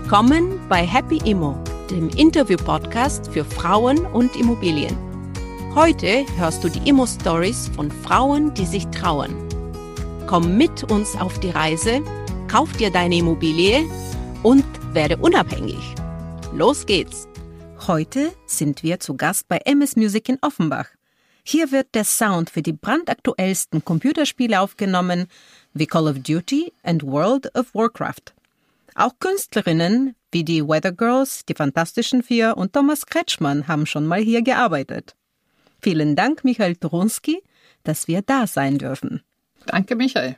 Willkommen bei Happy Immo, dem Interview-Podcast für Frauen und Immobilien. Heute hörst du die Immo-Stories von Frauen, die sich trauen. Komm mit uns auf die Reise, kauf dir deine Immobilie und werde unabhängig. Los geht's! Heute sind wir zu Gast bei MS Music in Offenbach. Hier wird der Sound für die brandaktuellsten Computerspiele aufgenommen, wie Call of Duty and World of Warcraft. Auch Künstlerinnen wie die Weather Girls, die Fantastischen Vier und Thomas Kretschmann haben schon mal hier gearbeitet. Vielen Dank, Michael Trunski, dass wir da sein dürfen. Danke, Michael.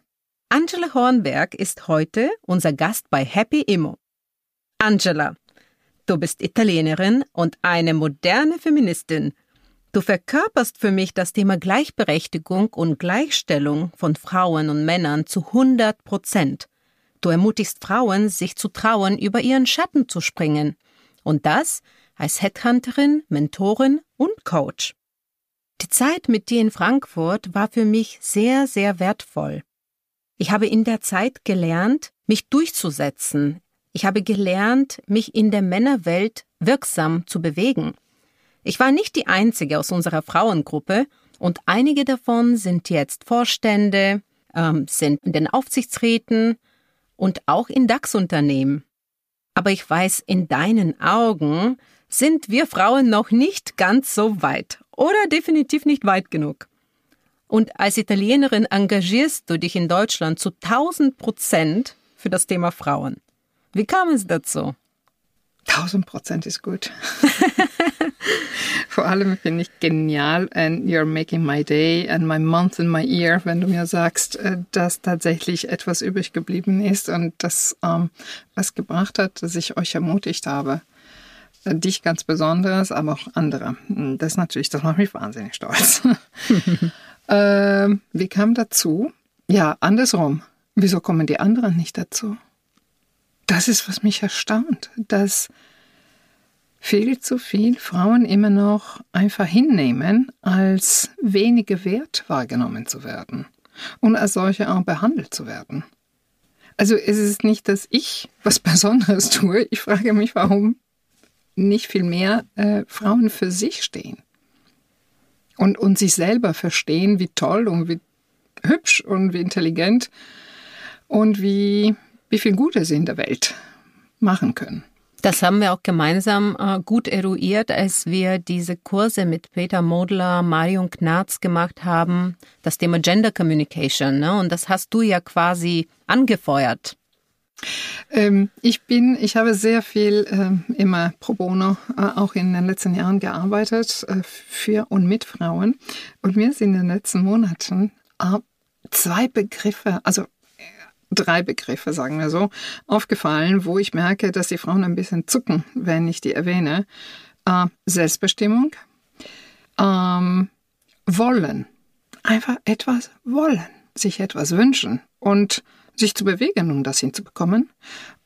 Angela Hornberg ist heute unser Gast bei Happy Immo. Angela, du bist Italienerin und eine moderne Feministin. Du verkörperst für mich das Thema Gleichberechtigung und Gleichstellung von Frauen und Männern zu 100 Prozent. Du ermutigst Frauen, sich zu trauen, über ihren Schatten zu springen. Und das als Headhunterin, Mentorin und Coach. Die Zeit mit dir in Frankfurt war für mich sehr, sehr wertvoll. Ich habe in der Zeit gelernt, mich durchzusetzen. Ich habe gelernt, mich in der Männerwelt wirksam zu bewegen. Ich war nicht die einzige aus unserer Frauengruppe und einige davon sind jetzt Vorstände, ähm, sind in den Aufsichtsräten und auch in DAX-Unternehmen. Aber ich weiß, in deinen Augen sind wir Frauen noch nicht ganz so weit oder definitiv nicht weit genug. Und als Italienerin engagierst du dich in Deutschland zu 1000 Prozent für das Thema Frauen. Wie kam es dazu? 1000 Prozent ist gut. Vor allem finde ich genial and you're making my day and my month in my year, wenn du mir sagst, äh, dass tatsächlich etwas übrig geblieben ist und das ähm, was gebracht hat, dass ich euch ermutigt habe. Äh, dich ganz besonders, aber auch andere. Hm, das natürlich, das macht mich wahnsinnig stolz. ähm, wie kam dazu? Ja, andersrum. Wieso kommen die anderen nicht dazu? Das ist, was mich erstaunt, dass viel zu viel Frauen immer noch einfach hinnehmen, als wenige wert wahrgenommen zu werden und als solche auch behandelt zu werden. Also es ist nicht, dass ich was Besonderes tue. Ich frage mich, warum nicht viel mehr äh, Frauen für sich stehen und, und sich selber verstehen, wie toll und wie hübsch und wie intelligent und wie, wie viel Gutes sie in der Welt machen können. Das haben wir auch gemeinsam äh, gut eruiert, als wir diese Kurse mit Peter Modler, Marion Knarz gemacht haben, das Thema Gender Communication. Ne? Und das hast du ja quasi angefeuert. Ähm, ich bin, ich habe sehr viel ähm, immer pro bono äh, auch in den letzten Jahren gearbeitet äh, für und mit Frauen. Und mir sind in den letzten Monaten äh, zwei Begriffe, also drei Begriffe, sagen wir so, aufgefallen, wo ich merke, dass die Frauen ein bisschen zucken, wenn ich die erwähne. Äh, Selbstbestimmung, ähm, wollen, einfach etwas wollen, sich etwas wünschen und sich zu bewegen, um das hinzubekommen.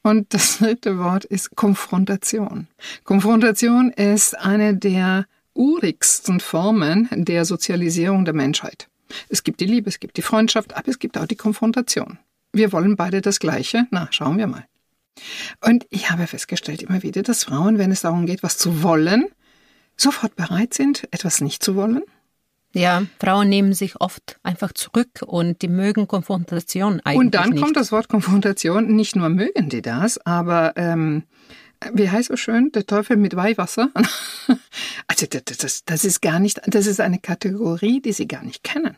Und das dritte Wort ist Konfrontation. Konfrontation ist eine der urigsten Formen der Sozialisierung der Menschheit. Es gibt die Liebe, es gibt die Freundschaft, aber es gibt auch die Konfrontation wir wollen beide das Gleiche. Na, schauen wir mal. Und ich habe festgestellt immer wieder, dass Frauen, wenn es darum geht, was zu wollen, sofort bereit sind, etwas nicht zu wollen. Ja, Frauen nehmen sich oft einfach zurück und die mögen Konfrontation eigentlich Und dann nicht. kommt das Wort Konfrontation. Nicht nur mögen die das, aber ähm, wie heißt so schön, der Teufel mit Weihwasser? also das, das, das ist gar nicht, das ist eine Kategorie, die sie gar nicht kennen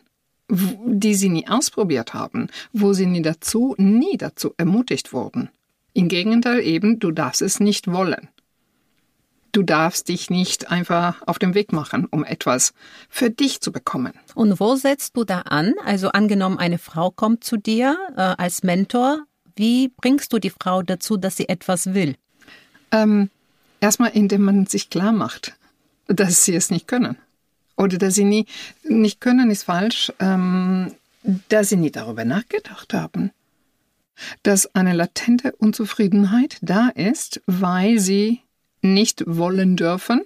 die sie nie ausprobiert haben, wo sie nie dazu, nie dazu ermutigt wurden. Im Gegenteil eben, du darfst es nicht wollen. Du darfst dich nicht einfach auf den Weg machen, um etwas für dich zu bekommen. Und wo setzt du da an? Also angenommen, eine Frau kommt zu dir äh, als Mentor. Wie bringst du die Frau dazu, dass sie etwas will? Ähm, erstmal, indem man sich klar macht, dass sie es nicht können oder dass sie nie, nicht können, ist falsch, ähm, dass sie nie darüber nachgedacht haben, dass eine latente Unzufriedenheit da ist, weil sie nicht wollen dürfen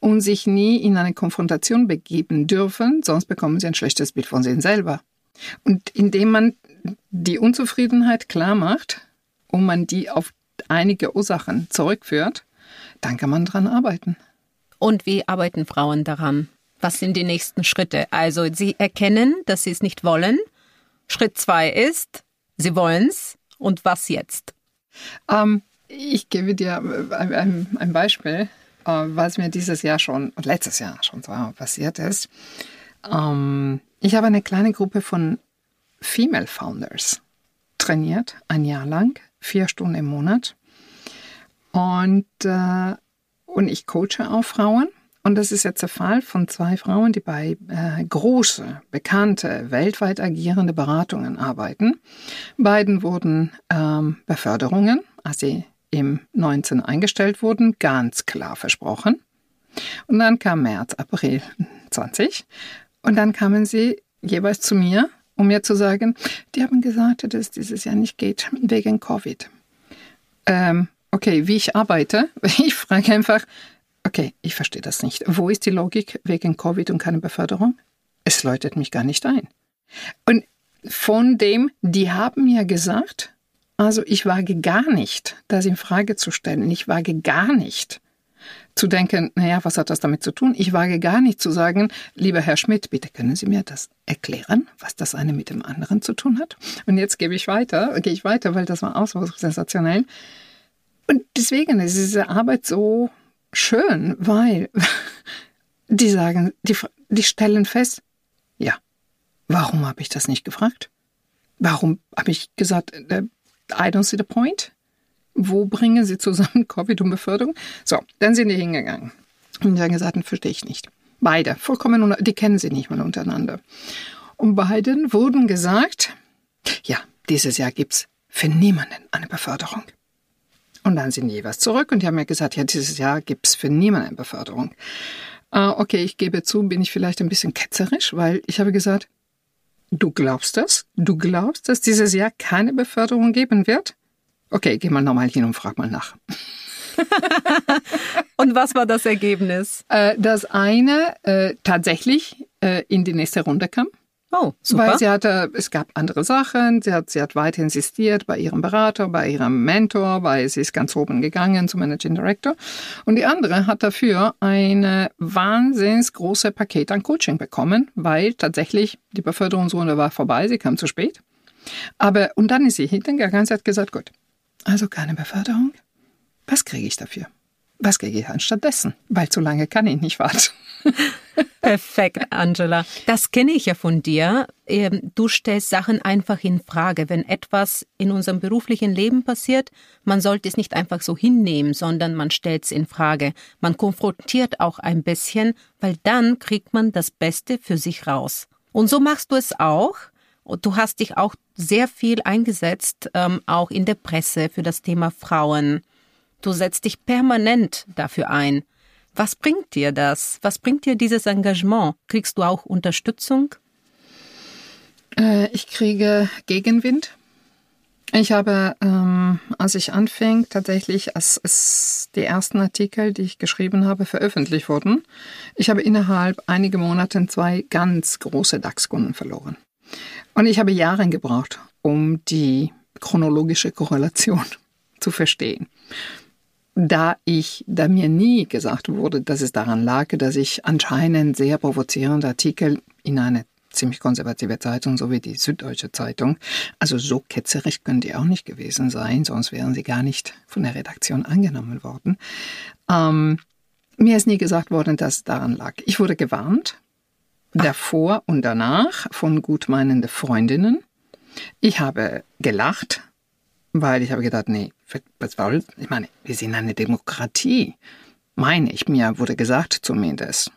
und sich nie in eine Konfrontation begeben dürfen, sonst bekommen sie ein schlechtes Bild von sich selber. Und indem man die Unzufriedenheit klar macht und man die auf einige Ursachen zurückführt, dann kann man dran arbeiten. Und wie arbeiten Frauen daran? Was sind die nächsten Schritte? Also sie erkennen, dass sie es nicht wollen. Schritt zwei ist, sie wollen es. Und was jetzt? Ähm, ich gebe dir ein, ein Beispiel, äh, was mir dieses Jahr schon, letztes Jahr schon so passiert ist. Ähm, ich habe eine kleine Gruppe von Female Founders trainiert, ein Jahr lang, vier Stunden im Monat. Und, äh, und ich coache auch Frauen. Und das ist jetzt der Fall von zwei Frauen, die bei äh, große, bekannte, weltweit agierende Beratungen arbeiten. Beiden wurden ähm, Beförderungen, als sie im 19 eingestellt wurden, ganz klar versprochen. Und dann kam März, April 20 und dann kamen sie jeweils zu mir, um mir zu sagen, die haben gesagt, dass es dieses Jahr nicht geht wegen Covid. Ähm, okay, wie ich arbeite, ich frage einfach, okay, ich verstehe das nicht. Wo ist die Logik wegen Covid und keine Beförderung? Es läutet mich gar nicht ein. Und von dem, die haben mir gesagt, also ich wage gar nicht, das in Frage zu stellen. Ich wage gar nicht zu denken, naja, was hat das damit zu tun? Ich wage gar nicht zu sagen, lieber Herr Schmidt, bitte können Sie mir das erklären, was das eine mit dem anderen zu tun hat? Und jetzt gebe ich weiter, gehe ich weiter, weil das war auch so sensationell. Und deswegen ist diese Arbeit so schön, weil die sagen, die, die stellen fest, ja, warum habe ich das nicht gefragt? Warum habe ich gesagt, äh, I don't see the point? Wo bringen sie zusammen Covid und Beförderung? So, dann sind die hingegangen. Und die haben gesagt, verstehe ich nicht. Beide, vollkommen, die kennen sie nicht mal untereinander. Und beiden wurden gesagt, ja, dieses Jahr gibt's für niemanden eine Beförderung. Und dann sind die jeweils zurück und die haben mir gesagt, ja, dieses Jahr gibt's für niemanden eine Beförderung. Äh, okay, ich gebe zu, bin ich vielleicht ein bisschen ketzerisch, weil ich habe gesagt, du glaubst das? Du glaubst, dass dieses Jahr keine Beförderung geben wird? Okay, geh mal nochmal hin und frag mal nach. und was war das Ergebnis? Äh, dass eine äh, tatsächlich äh, in die nächste Runde kam. Oh, super. Weil sie hatte, es gab andere Sachen, sie hat, sie hat weiter insistiert bei ihrem Berater, bei ihrem Mentor, weil sie ist ganz oben gegangen zum Managing Director. Und die andere hat dafür eine wahnsinns große Paket an Coaching bekommen, weil tatsächlich die Beförderungsrunde war vorbei, sie kam zu spät. Aber, und dann ist sie hingegangen, sie hat gesagt, gut, also keine Beförderung. Was kriege ich dafür? Was kriege ich anstattdessen? Weil zu lange kann ich nicht warten. Perfekt, Angela. Das kenne ich ja von dir. Ähm, du stellst Sachen einfach in Frage. Wenn etwas in unserem beruflichen Leben passiert, man sollte es nicht einfach so hinnehmen, sondern man stellt es in Frage. Man konfrontiert auch ein bisschen, weil dann kriegt man das Beste für sich raus. Und so machst du es auch. Du hast dich auch sehr viel eingesetzt, ähm, auch in der Presse für das Thema Frauen. Du setzt dich permanent dafür ein. Was bringt dir das? Was bringt dir dieses Engagement? Kriegst du auch Unterstützung? Äh, ich kriege Gegenwind. Ich habe, ähm, als ich anfing, tatsächlich, als, als die ersten Artikel, die ich geschrieben habe, veröffentlicht wurden, ich habe innerhalb einiger Monate zwei ganz große DAX-Kunden verloren. Und ich habe Jahre gebraucht, um die chronologische Korrelation zu verstehen. Da ich, da mir nie gesagt wurde, dass es daran lag, dass ich anscheinend sehr provozierende Artikel in eine ziemlich konservative Zeitung, so wie die Süddeutsche Zeitung. Also so ketzerisch können die auch nicht gewesen sein, sonst wären sie gar nicht von der Redaktion angenommen worden. Ähm, mir ist nie gesagt worden, dass es daran lag. Ich wurde gewarnt davor und danach von gutmeinende Freundinnen. Ich habe gelacht, weil ich habe gedacht, nee, was soll, ich meine, wir sind eine Demokratie. Meine ich, mir wurde gesagt zumindest.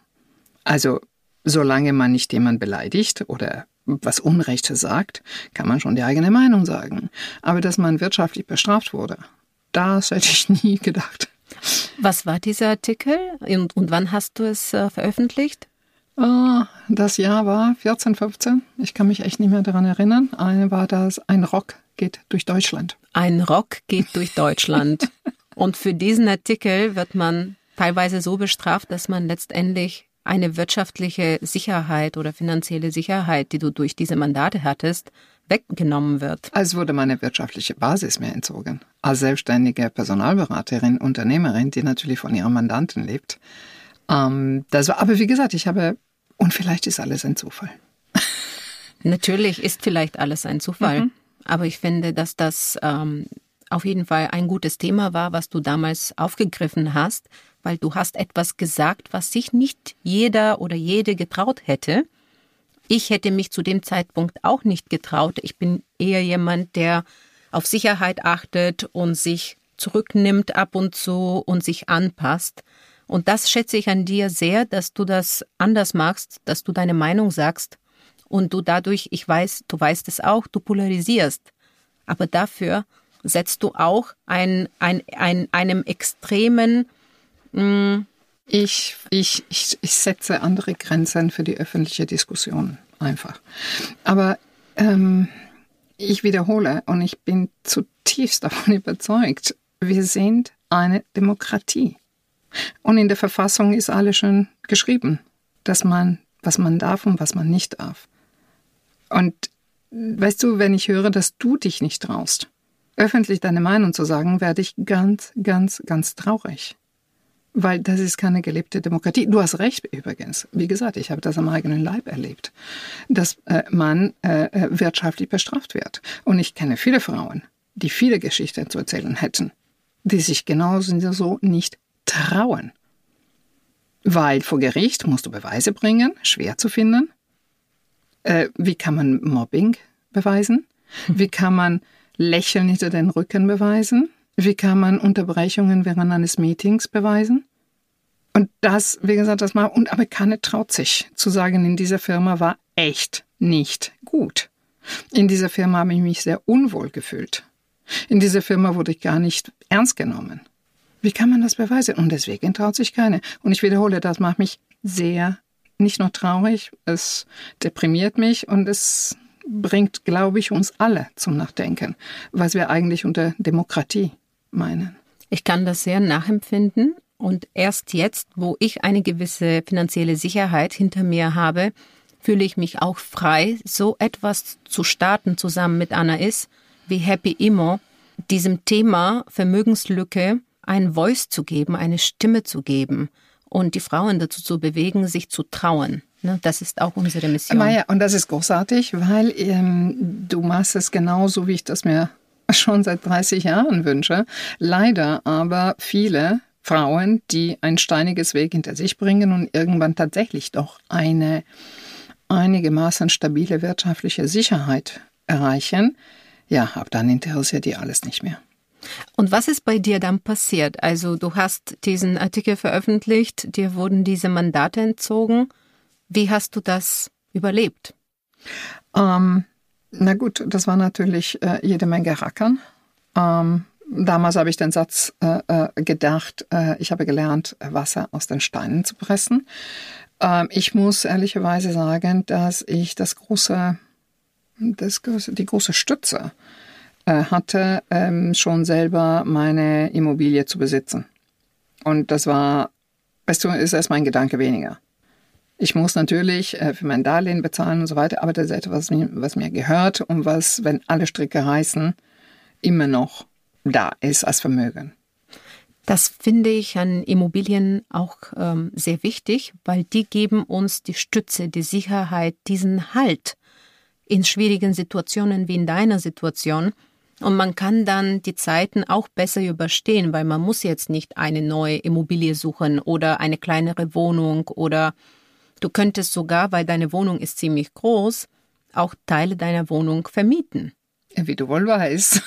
Also, solange man nicht jemand beleidigt oder was Unrechtes sagt, kann man schon die eigene Meinung sagen. Aber dass man wirtschaftlich bestraft wurde, das hätte ich nie gedacht. Was war dieser Artikel und, und wann hast du es äh, veröffentlicht? Ah, das Jahr war 14, 15. Ich kann mich echt nicht mehr daran erinnern. Eine war das, ein Rock geht durch Deutschland. Ein Rock geht durch Deutschland. Und für diesen Artikel wird man teilweise so bestraft, dass man letztendlich eine wirtschaftliche Sicherheit oder finanzielle Sicherheit, die du durch diese Mandate hattest, weggenommen wird. Als wurde meine wirtschaftliche Basis mir entzogen. Als selbstständige Personalberaterin, Unternehmerin, die natürlich von ihrem Mandanten lebt. Ähm, das war, aber wie gesagt, ich habe, und vielleicht ist alles ein Zufall. Natürlich ist vielleicht alles ein Zufall. Mhm. Aber ich finde, dass das ähm, auf jeden Fall ein gutes Thema war, was du damals aufgegriffen hast, weil du hast etwas gesagt, was sich nicht jeder oder jede getraut hätte. Ich hätte mich zu dem Zeitpunkt auch nicht getraut. Ich bin eher jemand, der auf Sicherheit achtet und sich zurücknimmt ab und zu und sich anpasst. Und das schätze ich an dir sehr, dass du das anders machst, dass du deine Meinung sagst und du dadurch, ich weiß, du weißt es auch, du polarisierst. Aber dafür setzt du auch ein, ein, ein, einem extremen mh, mm, ich, ich, ich, ich setze andere Grenzen für die öffentliche Diskussion einfach. Aber ähm, ich wiederhole und ich bin zutiefst davon überzeugt, wir sind eine Demokratie. Und in der Verfassung ist alles schon geschrieben, dass man, was man darf und was man nicht darf. Und weißt du, wenn ich höre, dass du dich nicht traust, öffentlich deine Meinung zu sagen, werde ich ganz, ganz, ganz traurig. Weil das ist keine gelebte Demokratie. Du hast recht übrigens. Wie gesagt, ich habe das am eigenen Leib erlebt, dass äh, man äh, äh wirtschaftlich bestraft wird. Und ich kenne viele Frauen, die viele Geschichten zu erzählen hätten, die sich genauso nicht trauen. Weil vor Gericht musst du Beweise bringen, schwer zu finden. Äh, wie kann man Mobbing beweisen? Wie kann man Lächeln hinter den Rücken beweisen? Wie kann man Unterbrechungen während eines Meetings beweisen? Und das, wie gesagt, das mal, und aber keiner traut sich zu sagen, in dieser Firma war echt nicht gut. In dieser Firma habe ich mich sehr unwohl gefühlt. In dieser Firma wurde ich gar nicht ernst genommen. Wie kann man das beweisen? Und deswegen traut sich keiner. Und ich wiederhole, das macht mich sehr, nicht nur traurig, es deprimiert mich und es bringt, glaube ich, uns alle zum Nachdenken, was wir eigentlich unter Demokratie meinen. Ich kann das sehr nachempfinden und erst jetzt, wo ich eine gewisse finanzielle Sicherheit hinter mir habe, fühle ich mich auch frei, so etwas zu starten zusammen mit Anna ist, wie Happy Immo, diesem Thema Vermögenslücke ein Voice zu geben, eine Stimme zu geben und die Frauen dazu zu bewegen, sich zu trauen. Ne, das ist auch unsere Mission. Maja, und das ist großartig, weil ähm, du machst es genauso, wie ich das mir schon seit 30 Jahren wünsche. Leider aber viele Frauen, die ein steiniges Weg hinter sich bringen und irgendwann tatsächlich doch eine einigermaßen stabile wirtschaftliche Sicherheit erreichen, ja, ab dann interessiert die alles nicht mehr. Und was ist bei dir dann passiert? Also du hast diesen Artikel veröffentlicht, dir wurden diese Mandate entzogen. Wie hast du das überlebt? Ähm, na gut, das war natürlich äh, jede Menge Rackern. Ähm, damals habe ich den Satz äh, äh, gedacht, äh, ich habe gelernt, Wasser aus den Steinen zu pressen. Ähm, ich muss ehrlicherweise sagen, dass ich das große, das die große Stütze hatte, ähm, schon selber meine Immobilie zu besitzen. Und das war, weißt du, ist erstmal ein Gedanke weniger. Ich muss natürlich äh, für mein Darlehen bezahlen und so weiter, aber das ist etwas, was mir, was mir gehört und was, wenn alle Stricke reißen, immer noch da ist als Vermögen. Das finde ich an Immobilien auch ähm, sehr wichtig, weil die geben uns die Stütze, die Sicherheit, diesen Halt in schwierigen Situationen wie in deiner Situation. Und man kann dann die Zeiten auch besser überstehen, weil man muss jetzt nicht eine neue Immobilie suchen oder eine kleinere Wohnung oder Du könntest sogar, weil deine Wohnung ist ziemlich groß, auch Teile deiner Wohnung vermieten. Wie du wohl weißt.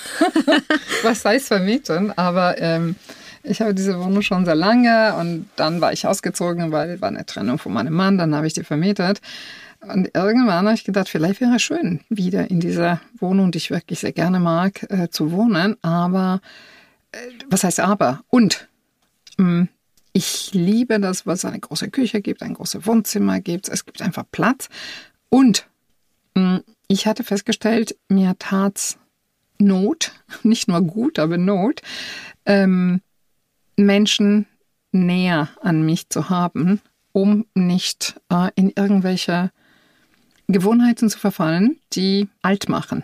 Was heißt vermieten? Aber ähm, ich habe diese Wohnung schon sehr lange und dann war ich ausgezogen, weil war eine Trennung von meinem Mann, dann habe ich die vermietet. Und irgendwann habe ich gedacht, vielleicht wäre es schön, wieder in dieser Wohnung, die ich wirklich sehr gerne mag, äh, zu wohnen. Aber, äh, was heißt aber? Und, mh, mm, ich liebe das, was es eine große Küche gibt, ein großes Wohnzimmer gibt. Es gibt einfach Platz. Und mh, mm, ich hatte festgestellt, mir tat's Not, nicht nur gut, aber Not, ähm, Menschen näher an mich zu haben, um nicht äh, in irgendwelche Gewohnheiten zu verfallen, die alt machen.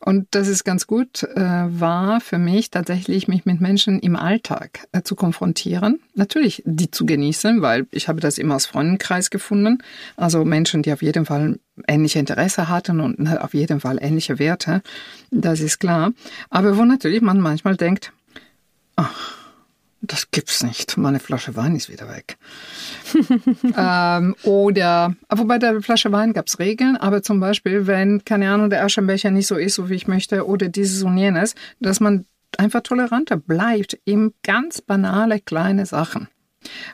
Und das ist ganz gut, äh, war für mich tatsächlich, mich mit Menschen im Alltag äh, zu konfrontieren. Natürlich die zu genießen, weil ich habe das immer aus Freundenkreis gefunden. Also Menschen, die auf jeden Fall ähnliche Interesse hatten und auf jeden Fall ähnliche Werte. Das ist klar. Aber wo natürlich man manchmal denkt, ach, das gibt's nicht. Meine Flasche Wein ist wieder weg. ähm, oder, wobei der Flasche Wein gab's Regeln, aber zum Beispiel, wenn, keine Ahnung, der Aschenbecher nicht so ist, so wie ich möchte, oder dieses und jenes, dass man einfach toleranter bleibt, eben ganz banale kleine Sachen.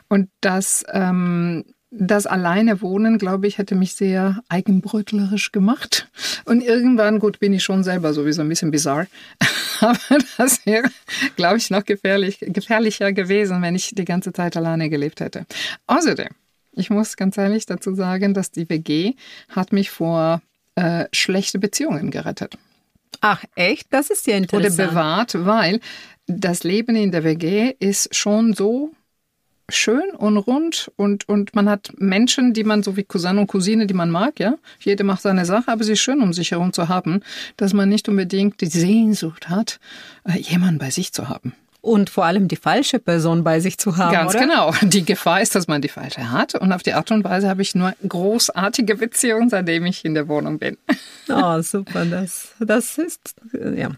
Und das ähm, das alleine Wohnen, glaube ich, hätte mich sehr eigenbrötlerisch gemacht. Und irgendwann, gut, bin ich schon selber sowieso ein bisschen bizarr. Aber das wäre, glaube ich, noch gefährlich, gefährlicher gewesen, wenn ich die ganze Zeit alleine gelebt hätte. Außerdem, ich muss ganz ehrlich dazu sagen, dass die WG hat mich vor äh, schlechte Beziehungen gerettet. Ach, echt? Das ist ja interessant. Oder bewahrt, weil das Leben in der WG ist schon so schön und rund und, und man hat Menschen, die man so wie Cousin und Cousine, die man mag, ja. Jede macht seine Sache, aber sie ist schön, um sich herum zu haben, dass man nicht unbedingt die Sehnsucht hat, äh, jemanden bei sich zu haben. Und vor allem die falsche Person bei sich zu haben. Ganz oder? genau. Die Gefahr ist, dass man die falsche hat. Und auf die Art und Weise habe ich nur großartige Beziehungen, seitdem ich in der Wohnung bin. Oh, super. Das, das ist, ja.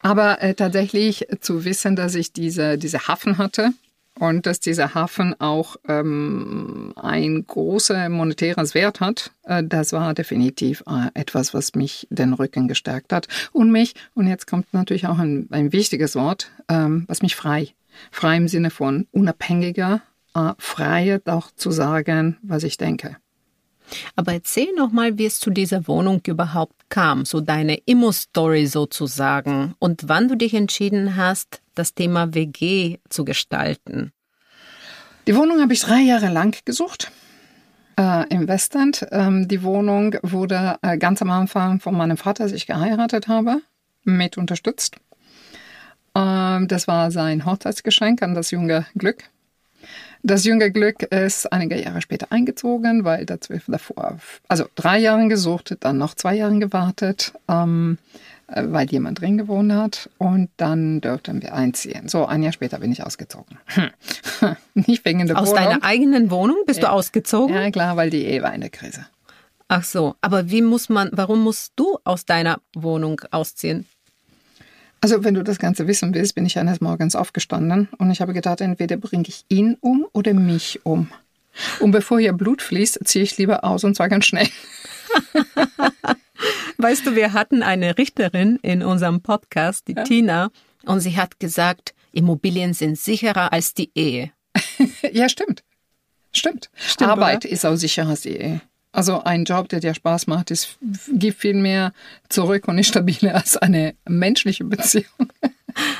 Aber äh, tatsächlich zu wissen, dass ich diese, diese Hafen hatte, und dass dieser Hafen auch ähm, ein großer monetäres Wert hat, äh, das war definitiv äh, etwas, was mich den Rücken gestärkt hat und mich, und jetzt kommt natürlich auch ein, ein wichtiges Wort, ähm, was mich frei, frei im Sinne von unabhängiger, äh, Freiheit auch zu sagen, was ich denke. Aber erzähl noch mal, wie es zu dieser Wohnung überhaupt kam, so deine Immo-Story sozusagen und wann du dich entschieden hast, das Thema WG zu gestalten. Die Wohnung habe ich drei Jahre lang gesucht. Äh, im Westend. Ähm, die Wohnung wurde äh, ganz am Anfang von meinem Vater, als ich geheiratet habe, mit unterstützt. Ähm, das war sein Hochzeitsgeschenk an das junge Glück. Das junge Glück ist einige Jahre später eingezogen, weil davor, also drei Jahre gesucht, dann noch zwei Jahre gewartet, ähm, äh, weil jemand drin gewohnt hat und dann dürften wir einziehen. So, ein Jahr später bin ich ausgezogen. Nicht wegen der Aus Wohnung. deiner eigenen Wohnung bist ja. du ausgezogen? Ja, klar, weil die Ehe war in der Krise. Ach so, aber wie muss man, warum musst du aus deiner Wohnung ausziehen? Also, wenn du das Ganze wissen willst, bin ich eines Morgens aufgestanden und ich habe gedacht, entweder bringe ich ihn um oder mich um. Und bevor hier Blut fließt, ziehe ich lieber aus und zwar ganz schnell. weißt du, wir hatten eine Richterin in unserem Podcast, die ja. Tina, und sie hat gesagt, Immobilien sind sicherer als die Ehe. ja, stimmt. Stimmt. stimmt Arbeit oder? ist auch sicherer als die Ehe. Also ein Job, der dir Spaß macht, ist, gibt viel mehr zurück und ist stabiler als eine menschliche Beziehung.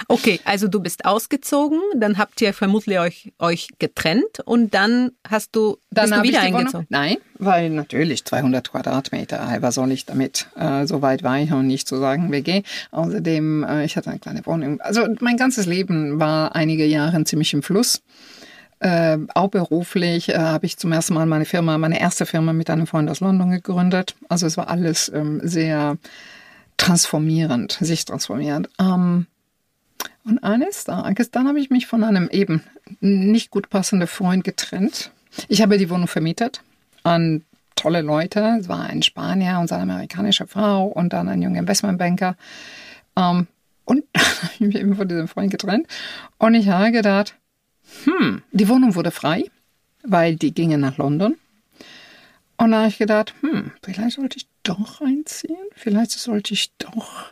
Okay, also du bist ausgezogen, dann habt ihr vermutlich euch, euch getrennt und dann hast du, dann bist du wieder eingezogen? Nein, weil natürlich 200 Quadratmeter, was soll ich damit? Äh, so weit war ich noch nicht zu sagen WG. Außerdem, äh, ich hatte eine kleine Wohnung. Also mein ganzes Leben war einige Jahre ziemlich im Fluss. Äh, auch beruflich äh, habe ich zum ersten Mal meine Firma, meine erste Firma mit einem Freund aus London gegründet. Also es war alles ähm, sehr transformierend, sich transformierend. Ähm, und eines Tages, dann habe ich mich von einem eben nicht gut passenden Freund getrennt. Ich habe die Wohnung vermietet an tolle Leute. Es war ein Spanier und seine amerikanische Frau und dann ein junger Investmentbanker. Ähm, und dann habe ich mich eben von diesem Freund getrennt. Und ich habe gedacht, hm, die Wohnung wurde frei, weil die gingen nach London. Und da habe ich gedacht, hm, vielleicht sollte ich doch einziehen. Vielleicht sollte ich doch.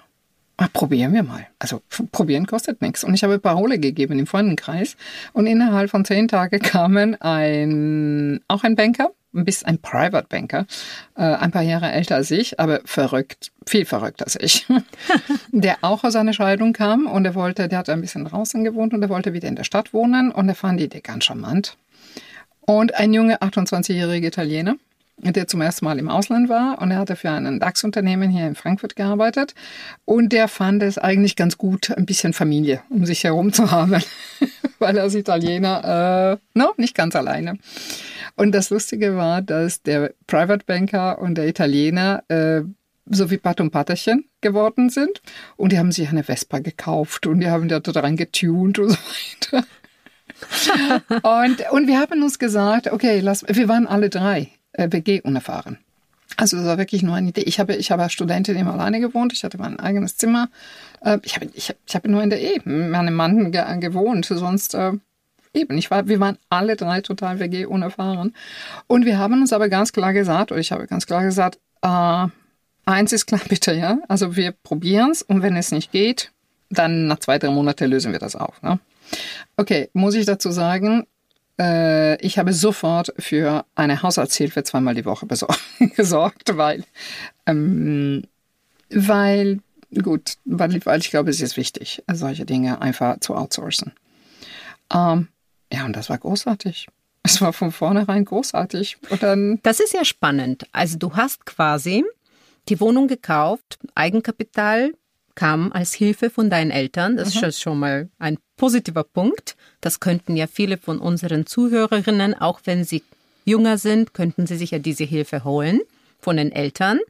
Ah, probieren wir mal. Also probieren kostet nichts. Und ich habe Parole gegeben im Freundenkreis. Und innerhalb von zehn Tagen kamen ein, auch ein Banker, ein bisschen ein Private Banker, äh, ein paar Jahre älter als ich, aber verrückt, viel verrückter als ich, der auch aus einer Scheidung kam und er wollte, der hat ein bisschen draußen gewohnt und er wollte wieder in der Stadt wohnen und er fand die Idee ganz charmant. Und ein junge 28-jähriger Italiener, der zum ersten Mal im Ausland war und er hatte für ein DAX-Unternehmen hier in Frankfurt gearbeitet und der fand es eigentlich ganz gut, ein bisschen Familie um sich herum zu haben, weil er als Italiener äh, no, nicht ganz alleine. Und das Lustige war, dass der Private Banker und der Italiener äh, so wie Pat und Patterchen geworden sind. Und die haben sich eine Vespa gekauft und die haben da dran getuned und so weiter. und, und wir haben uns gesagt, okay, lass, wir waren alle drei äh, WG unerfahren. Also das war wirklich nur eine Idee. Ich habe, ich habe als Studentin immer alleine gewohnt. Ich hatte mein eigenes Zimmer. Äh, ich habe, ich, ich habe nur in der Ehe mit meinem Mann ge gewohnt. Sonst äh, eben. Ich war, wir waren alle drei total WG unerfahren. Und wir haben uns aber ganz klar gesagt, oder ich habe ganz klar gesagt, äh, eins ist klar bitte, ja. Also wir probieren es und wenn es nicht geht, dann nach zwei, drei Monaten lösen wir das auf. Ne? Okay, muss ich dazu sagen, äh, ich habe sofort für eine Haushaltshilfe zweimal die Woche gesorgt, weil, ähm, weil, gut, weil, weil ich glaube, es ist wichtig, solche Dinge einfach zu outsourcen. Ähm, ja, und das war großartig. Es war von vornherein großartig. Und dann das ist ja spannend. Also du hast quasi die Wohnung gekauft, Eigenkapital kam als Hilfe von deinen Eltern. Das mhm. ist schon mal ein positiver Punkt. Das könnten ja viele von unseren Zuhörerinnen, auch wenn sie jünger sind, könnten sie sich ja diese Hilfe holen von den Eltern.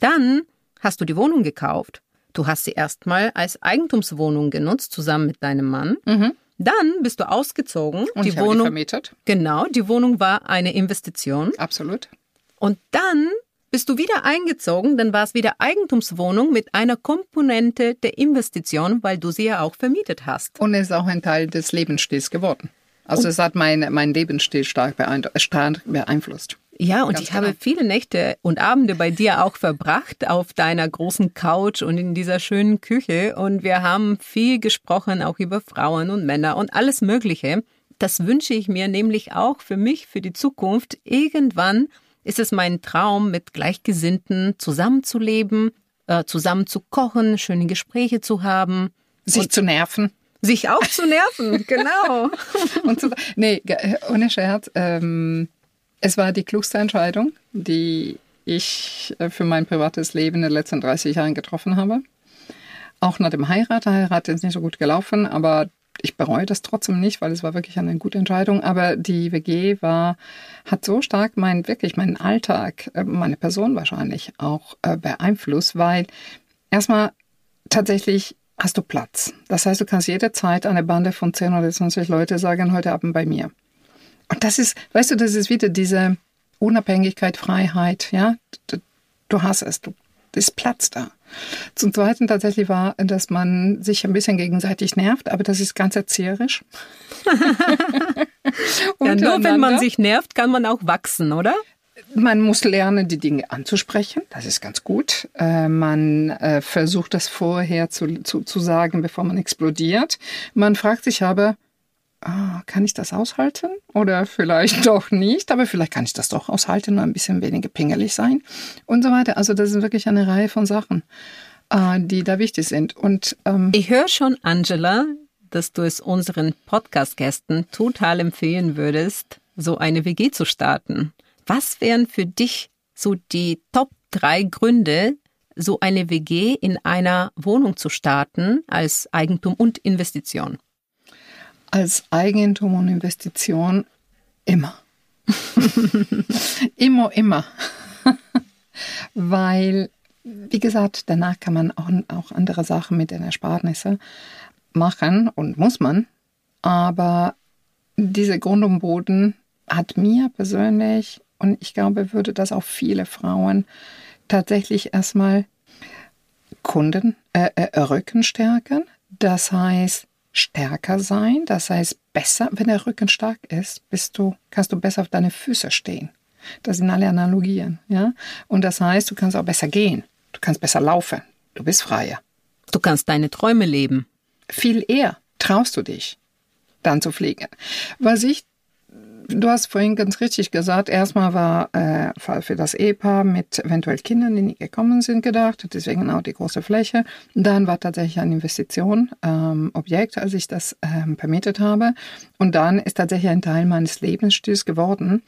Dann hast du die Wohnung gekauft. Du hast sie erstmal als Eigentumswohnung genutzt, zusammen mit deinem Mann. Mhm. Dann bist du ausgezogen. Und die ich Wohnung die vermietet. Genau, die Wohnung war eine Investition. Absolut. Und dann bist du wieder eingezogen, dann war es wieder Eigentumswohnung mit einer Komponente der Investition, weil du sie ja auch vermietet hast. Und es ist auch ein Teil des Lebensstils geworden. Also und es hat mein, mein Lebensstil stark beeinflusst. Ja, und Ganz ich genau. habe viele Nächte und Abende bei dir auch verbracht auf deiner großen Couch und in dieser schönen Küche. Und wir haben viel gesprochen, auch über Frauen und Männer und alles Mögliche. Das wünsche ich mir nämlich auch für mich, für die Zukunft, irgendwann ist es mein Traum, mit Gleichgesinnten zusammenzuleben, äh, zusammen zu kochen, schöne Gespräche zu haben. Sich zu nerven. Sich auch zu nerven, genau. und zu, nee, ohne Scherz. Ähm, es war die klugste Entscheidung, die ich äh, für mein privates Leben in den letzten 30 Jahren getroffen habe. Auch nach dem Heirat. Der Heirat ist nicht so gut gelaufen, aber ich bereue das trotzdem nicht, weil es war wirklich eine gute Entscheidung. Aber die WG war, hat so stark mein, wirklich meinen Alltag, äh, meine Person wahrscheinlich auch äh, beeinflusst, weil erstmal tatsächlich hast du Platz. Das heißt, du kannst jederzeit eine Bande von 10 oder 20 Leute sagen, heute Abend bei mir. Und das ist, weißt du, das ist wieder diese Unabhängigkeit, Freiheit, ja. Du hast es, du ist Platz da. Zum Zweiten tatsächlich war, dass man sich ein bisschen gegenseitig nervt, aber das ist ganz erzieherisch. ja, nur wenn man sich nervt, kann man auch wachsen, oder? Man muss lernen, die Dinge anzusprechen. Das ist ganz gut. Äh, man äh, versucht das vorher zu, zu, zu sagen, bevor man explodiert. Man fragt sich aber, ah, kann ich das aushalten? Oder vielleicht doch nicht, aber vielleicht kann ich das doch aushalten und ein bisschen weniger pingelig sein und so weiter. Also das ist wirklich eine Reihe von Sachen, äh, die da wichtig sind. Und ähm, ich höre schon, Angela, dass du es unseren Podcast-Gästen total empfehlen würdest, so eine WG zu starten. Was wären für dich so die Top drei Gründe, so eine WG in einer Wohnung zu starten als Eigentum und Investition? Als Eigentum und Investition immer. immer, immer. Weil, wie gesagt, danach kann man auch, auch andere Sachen mit den Ersparnissen machen und muss man. Aber dieser Grund und Boden hat mir persönlich, und ich glaube, würde das auch viele Frauen tatsächlich erstmal Kunden, äh, äh, Rücken stärken. Das heißt, stärker sein, das heißt besser, wenn der Rücken stark ist, bist du, kannst du besser auf deine Füße stehen. Das sind alle Analogien, ja. Und das heißt, du kannst auch besser gehen, du kannst besser laufen, du bist freier. Du kannst deine Träume leben. Viel eher traust du dich, dann zu fliegen. Was ich du hast vorhin ganz richtig gesagt, erstmal war äh, für das Ehepaar mit eventuell Kindern, die nie gekommen sind, gedacht, deswegen auch die große Fläche. Dann war tatsächlich ein Investitionsobjekt, ähm, als ich das ähm, vermietet habe. Und dann ist tatsächlich ein Teil meines Lebensstils geworden,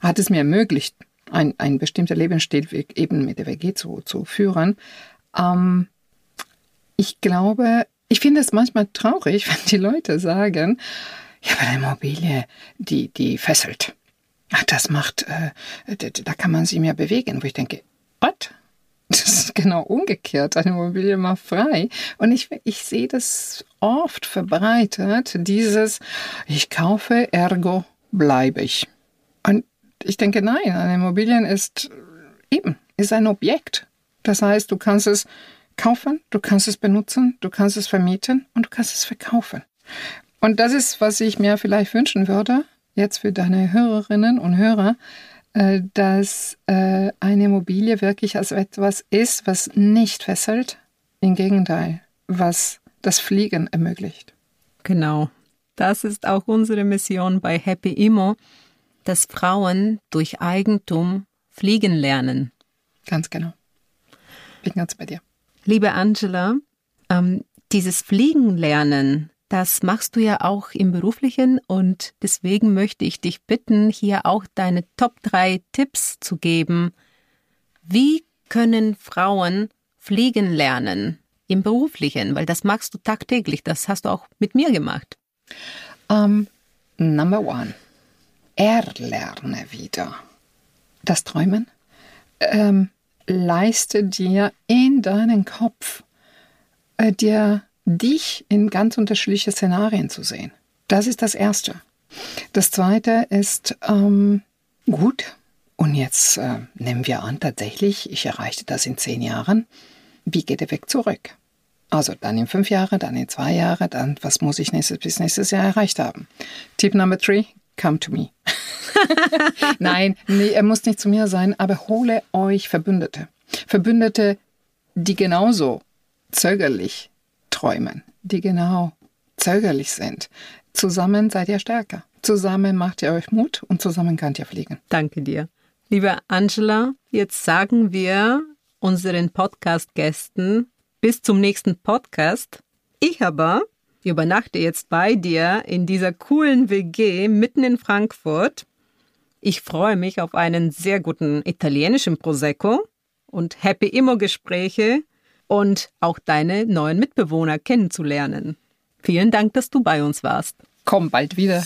hat es mir ermöglicht, ein, ein bestimmter Lebensstil eben mit der WG zu, zu führen. Ähm, ich glaube, ich finde es manchmal traurig, wenn die Leute sagen, ja, aber eine Immobilie, die, die fesselt. Ach, das macht, äh, da kann man sie mehr bewegen. Wo ich denke, was? Das ist genau umgekehrt. Eine Immobilie macht frei. Und ich, ich sehe das oft verbreitet, dieses, ich kaufe, ergo bleibe ich. Und ich denke, nein, eine Immobilien ist eben, ist ein Objekt. Das heißt, du kannst es kaufen, du kannst es benutzen, du kannst es vermieten und du kannst es verkaufen. Und das ist, was ich mir vielleicht wünschen würde, jetzt für deine Hörerinnen und Hörer, äh, dass äh, eine Immobilie wirklich als etwas ist, was nicht fesselt, im Gegenteil, was das Fliegen ermöglicht. Genau. Das ist auch unsere Mission bei Happy Immo, dass Frauen durch Eigentum fliegen lernen. Ganz genau. Bin ganz bei dir. Liebe Angela, ähm, dieses Fliegen lernen, das machst du ja auch im beruflichen und deswegen möchte ich dich bitten, hier auch deine Top 3 Tipps zu geben. Wie können Frauen fliegen lernen im beruflichen? Weil das machst du tagtäglich, das hast du auch mit mir gemacht. Um, number one. Erlerne wieder. Das Träumen. Ähm, leiste dir in deinen Kopf äh, dir dich in ganz unterschiedliche Szenarien zu sehen. Das ist das Erste. Das Zweite ist ähm, gut. Und jetzt äh, nehmen wir an, tatsächlich, ich erreichte das in zehn Jahren. Wie geht der Weg zurück? Also dann in fünf Jahre, dann in zwei Jahre, dann was muss ich nächstes bis nächstes Jahr erreicht haben? Tipp Number three, come to me. Nein, nee, er muss nicht zu mir sein, aber hole euch Verbündete. Verbündete, die genauso zögerlich träumen, die genau zögerlich sind. Zusammen seid ihr stärker. Zusammen macht ihr euch Mut und zusammen könnt ihr fliegen. Danke dir. Liebe Angela, jetzt sagen wir unseren Podcast-Gästen bis zum nächsten Podcast. Ich aber übernachte jetzt bei dir in dieser coolen WG mitten in Frankfurt. Ich freue mich auf einen sehr guten italienischen Prosecco und Happy Immo Gespräche und auch deine neuen Mitbewohner kennenzulernen. Vielen Dank, dass du bei uns warst. Komm bald wieder.